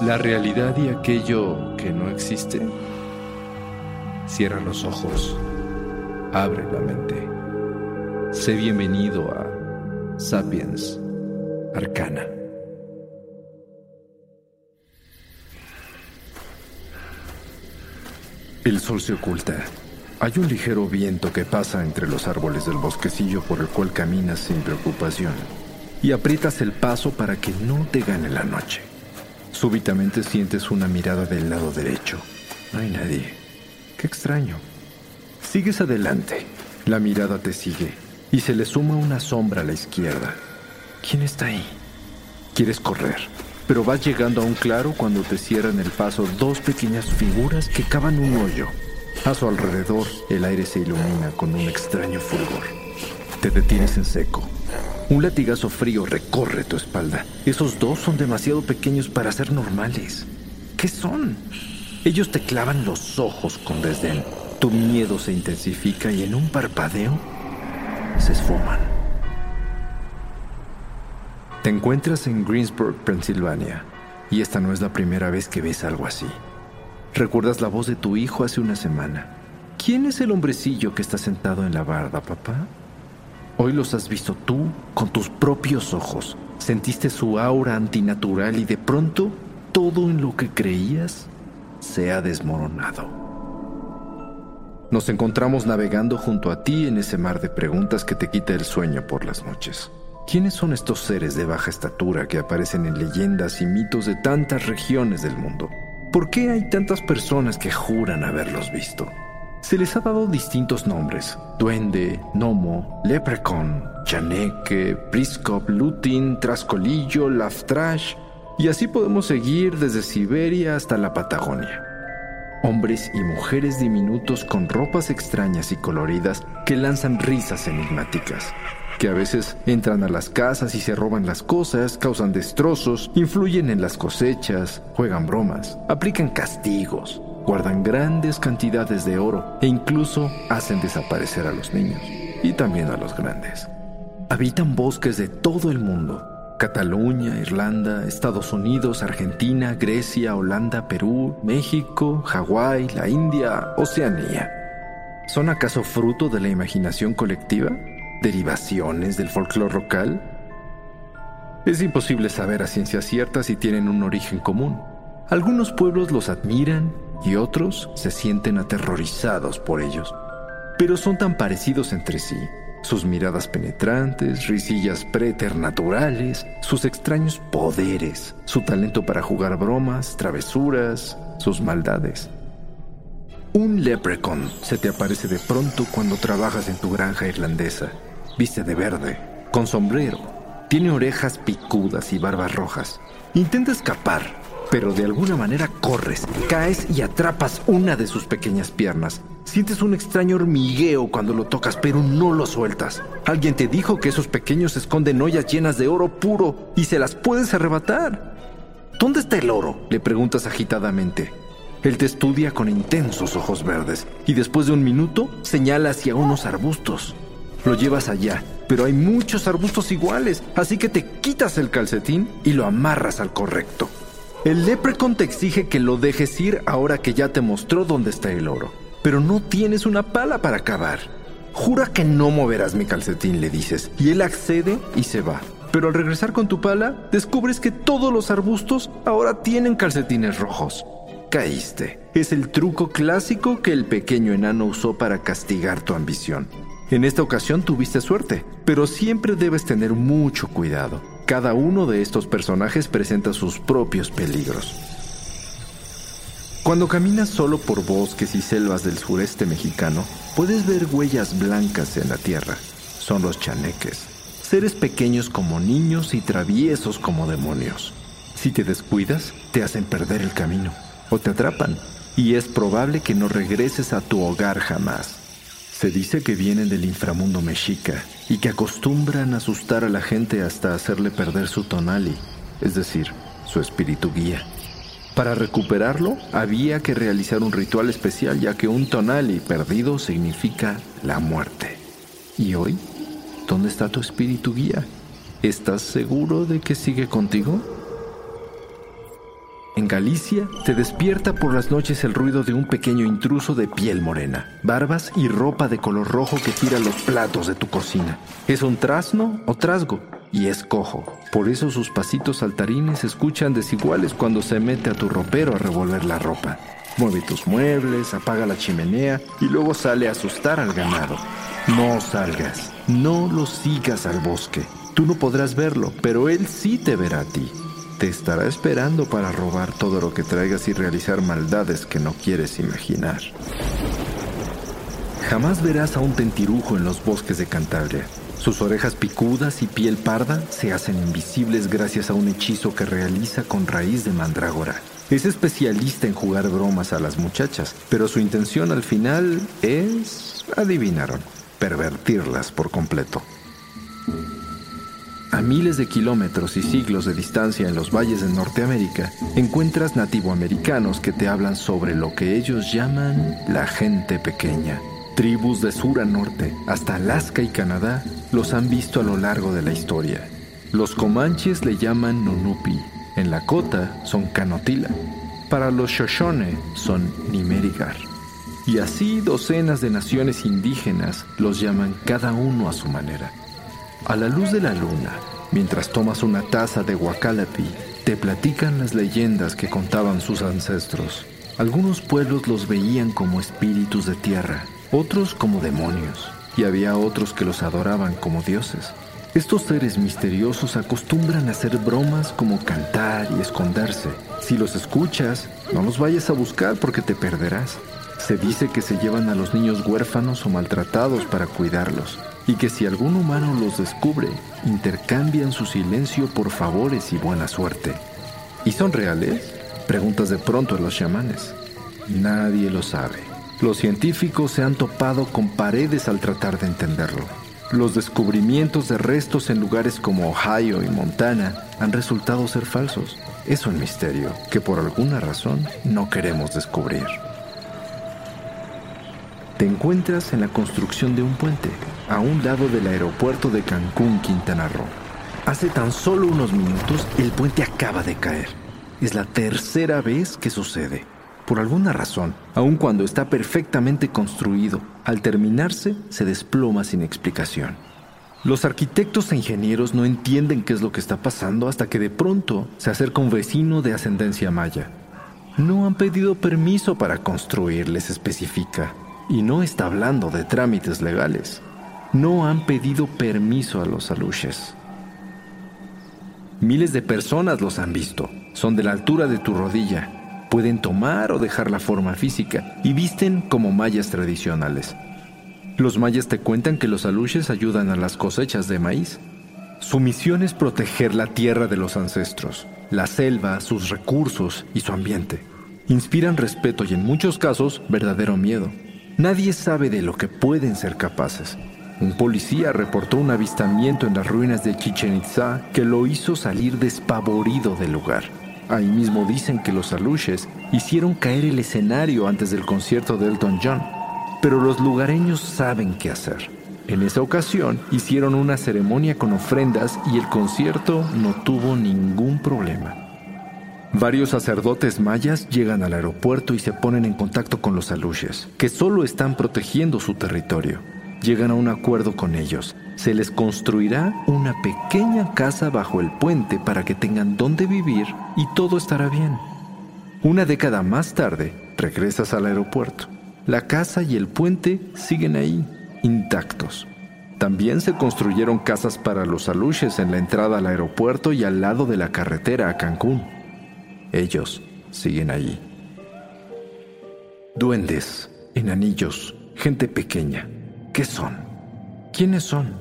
La realidad y aquello que no existe. Cierra los ojos, abre la mente. Sé bienvenido a Sapiens Arcana. El sol se oculta. Hay un ligero viento que pasa entre los árboles del bosquecillo por el cual caminas sin preocupación y aprietas el paso para que no te gane la noche. Súbitamente sientes una mirada del lado derecho. No hay nadie. Qué extraño. Sigues adelante. La mirada te sigue y se le suma una sombra a la izquierda. ¿Quién está ahí? Quieres correr, pero vas llegando a un claro cuando te cierran el paso dos pequeñas figuras que cavan un hoyo. A su alrededor, el aire se ilumina con un extraño fulgor. Te detienes en seco. Un latigazo frío recorre tu espalda. Esos dos son demasiado pequeños para ser normales. ¿Qué son? Ellos te clavan los ojos con desdén. Tu miedo se intensifica y en un parpadeo se esfuman. Te encuentras en Greensburg, Pensilvania, y esta no es la primera vez que ves algo así. ¿Recuerdas la voz de tu hijo hace una semana? ¿Quién es el hombrecillo que está sentado en la barda, papá? Hoy los has visto tú con tus propios ojos. Sentiste su aura antinatural y de pronto todo en lo que creías se ha desmoronado. Nos encontramos navegando junto a ti en ese mar de preguntas que te quita el sueño por las noches. ¿Quiénes son estos seres de baja estatura que aparecen en leyendas y mitos de tantas regiones del mundo? ¿Por qué hay tantas personas que juran haberlos visto? Se les ha dado distintos nombres: duende, gnomo, leprechaun, chaneque, briscop, lutin, trascolillo, laftrash, y así podemos seguir desde Siberia hasta la Patagonia. Hombres y mujeres diminutos con ropas extrañas y coloridas que lanzan risas enigmáticas, que a veces entran a las casas y se roban las cosas, causan destrozos, influyen en las cosechas, juegan bromas, aplican castigos, guardan grandes cantidades de oro e incluso hacen desaparecer a los niños y también a los grandes. Habitan bosques de todo el mundo. Cataluña, Irlanda, Estados Unidos, Argentina, Grecia, Holanda, Perú, México, Hawái, la India, Oceanía. ¿Son acaso fruto de la imaginación colectiva? ¿Derivaciones del folclore local? Es imposible saber a ciencia cierta si tienen un origen común. Algunos pueblos los admiran y otros se sienten aterrorizados por ellos. Pero son tan parecidos entre sí. Sus miradas penetrantes, risillas preternaturales, sus extraños poderes, su talento para jugar bromas, travesuras, sus maldades. Un leprechaun se te aparece de pronto cuando trabajas en tu granja irlandesa. Viste de verde, con sombrero, tiene orejas picudas y barbas rojas. Intenta escapar, pero de alguna manera corres, caes y atrapas una de sus pequeñas piernas. Sientes un extraño hormigueo cuando lo tocas, pero no lo sueltas. Alguien te dijo que esos pequeños esconden ollas llenas de oro puro y se las puedes arrebatar. ¿Dónde está el oro? le preguntas agitadamente. Él te estudia con intensos ojos verdes y después de un minuto señala hacia unos arbustos. Lo llevas allá, pero hay muchos arbustos iguales, así que te quitas el calcetín y lo amarras al correcto. El leprecon te exige que lo dejes ir ahora que ya te mostró dónde está el oro, pero no tienes una pala para cavar. Jura que no moverás mi calcetín, le dices, y él accede y se va. Pero al regresar con tu pala, descubres que todos los arbustos ahora tienen calcetines rojos. Caíste. Es el truco clásico que el pequeño enano usó para castigar tu ambición. En esta ocasión tuviste suerte, pero siempre debes tener mucho cuidado. Cada uno de estos personajes presenta sus propios peligros. Cuando caminas solo por bosques y selvas del sureste mexicano, puedes ver huellas blancas en la tierra. Son los chaneques, seres pequeños como niños y traviesos como demonios. Si te descuidas, te hacen perder el camino o te atrapan, y es probable que no regreses a tu hogar jamás. Se dice que vienen del inframundo mexica y que acostumbran asustar a la gente hasta hacerle perder su tonali, es decir, su espíritu guía. Para recuperarlo había que realizar un ritual especial ya que un tonali perdido significa la muerte. ¿Y hoy? ¿Dónde está tu espíritu guía? ¿Estás seguro de que sigue contigo? En Galicia te despierta por las noches el ruido de un pequeño intruso de piel morena, barbas y ropa de color rojo que tira los platos de tu cocina. Es un trasno o trasgo y es cojo. Por eso sus pasitos saltarines se escuchan desiguales cuando se mete a tu ropero a revolver la ropa. Mueve tus muebles, apaga la chimenea y luego sale a asustar al ganado. No salgas, no lo sigas al bosque. Tú no podrás verlo, pero él sí te verá a ti te estará esperando para robar todo lo que traigas y realizar maldades que no quieres imaginar. Jamás verás a un tentirujo en los bosques de Cantabria. Sus orejas picudas y piel parda se hacen invisibles gracias a un hechizo que realiza con raíz de mandrágora. Es especialista en jugar bromas a las muchachas, pero su intención al final es, adivinaron, pervertirlas por completo. A miles de kilómetros y siglos de distancia en los valles de Norteamérica, encuentras nativoamericanos que te hablan sobre lo que ellos llaman la gente pequeña. Tribus de sur a norte, hasta Alaska y Canadá, los han visto a lo largo de la historia. Los comanches le llaman Nunupi, en Lakota son Canotila, para los Shoshone son Nimerigar. Y así docenas de naciones indígenas los llaman cada uno a su manera. A la luz de la luna, mientras tomas una taza de guacalapi, te platican las leyendas que contaban sus ancestros. Algunos pueblos los veían como espíritus de tierra, otros como demonios, y había otros que los adoraban como dioses. Estos seres misteriosos acostumbran a hacer bromas como cantar y esconderse. Si los escuchas, no los vayas a buscar porque te perderás. Se dice que se llevan a los niños huérfanos o maltratados para cuidarlos y que si algún humano los descubre, intercambian su silencio por favores y buena suerte. ¿Y son reales? Preguntas de pronto a los chamanes. Nadie lo sabe. Los científicos se han topado con paredes al tratar de entenderlo. Los descubrimientos de restos en lugares como Ohio y Montana han resultado ser falsos. Es un misterio que por alguna razón no queremos descubrir. Te encuentras en la construcción de un puente a un lado del aeropuerto de Cancún, Quintana Roo. Hace tan solo unos minutos el puente acaba de caer. Es la tercera vez que sucede. Por alguna razón, aun cuando está perfectamente construido, al terminarse se desploma sin explicación. Los arquitectos e ingenieros no entienden qué es lo que está pasando hasta que de pronto se acerca un vecino de ascendencia maya. No han pedido permiso para construir, les especifica. Y no está hablando de trámites legales. No han pedido permiso a los aluches. Miles de personas los han visto. Son de la altura de tu rodilla. Pueden tomar o dejar la forma física y visten como mayas tradicionales. Los mayas te cuentan que los aluches ayudan a las cosechas de maíz. Su misión es proteger la tierra de los ancestros, la selva, sus recursos y su ambiente. Inspiran respeto y en muchos casos verdadero miedo. Nadie sabe de lo que pueden ser capaces. Un policía reportó un avistamiento en las ruinas de Chichen Itza que lo hizo salir despavorido del lugar. Ahí mismo dicen que los aluches hicieron caer el escenario antes del concierto de Elton John. Pero los lugareños saben qué hacer. En esa ocasión hicieron una ceremonia con ofrendas y el concierto no tuvo ningún problema. Varios sacerdotes mayas llegan al aeropuerto y se ponen en contacto con los aluches, que solo están protegiendo su territorio. Llegan a un acuerdo con ellos. Se les construirá una pequeña casa bajo el puente para que tengan dónde vivir y todo estará bien. Una década más tarde, regresas al aeropuerto. La casa y el puente siguen ahí, intactos. También se construyeron casas para los aluches en la entrada al aeropuerto y al lado de la carretera a Cancún. Ellos siguen allí. Duendes, enanillos, gente pequeña. ¿Qué son? ¿Quiénes son?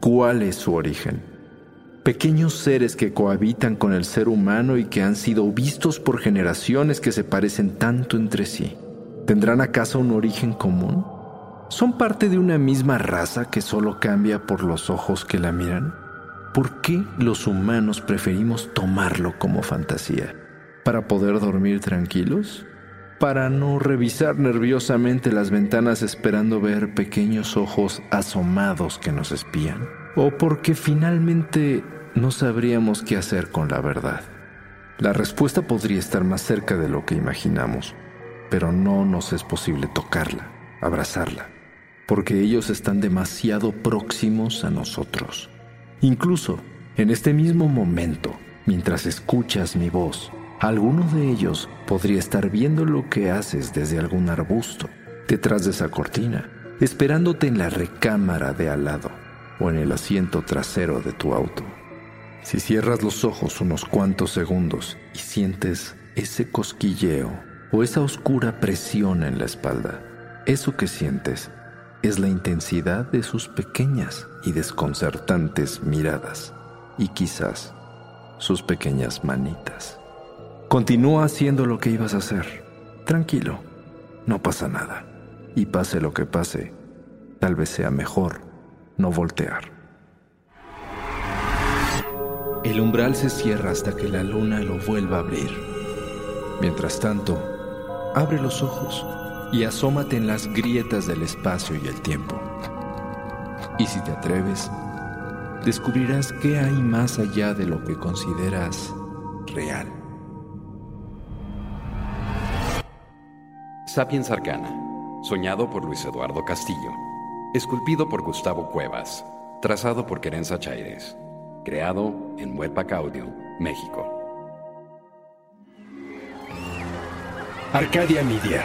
¿Cuál es su origen? Pequeños seres que cohabitan con el ser humano y que han sido vistos por generaciones que se parecen tanto entre sí. ¿Tendrán acaso un origen común? ¿Son parte de una misma raza que solo cambia por los ojos que la miran? ¿Por qué los humanos preferimos tomarlo como fantasía? ¿Para poder dormir tranquilos? ¿Para no revisar nerviosamente las ventanas esperando ver pequeños ojos asomados que nos espían? ¿O porque finalmente no sabríamos qué hacer con la verdad? La respuesta podría estar más cerca de lo que imaginamos, pero no nos es posible tocarla, abrazarla porque ellos están demasiado próximos a nosotros. Incluso en este mismo momento, mientras escuchas mi voz, alguno de ellos podría estar viendo lo que haces desde algún arbusto, detrás de esa cortina, esperándote en la recámara de al lado o en el asiento trasero de tu auto. Si cierras los ojos unos cuantos segundos y sientes ese cosquilleo o esa oscura presión en la espalda, eso que sientes es la intensidad de sus pequeñas y desconcertantes miradas y quizás sus pequeñas manitas. Continúa haciendo lo que ibas a hacer. Tranquilo, no pasa nada. Y pase lo que pase, tal vez sea mejor no voltear. El umbral se cierra hasta que la luna lo vuelva a abrir. Mientras tanto, abre los ojos y asómate en las grietas del espacio y el tiempo. Y si te atreves, descubrirás qué hay más allá de lo que consideras real. Sapiens Arcana, soñado por Luis Eduardo Castillo, esculpido por Gustavo Cuevas, trazado por Querenza Chaires, creado en Webpack Audio, México. Arcadia Media.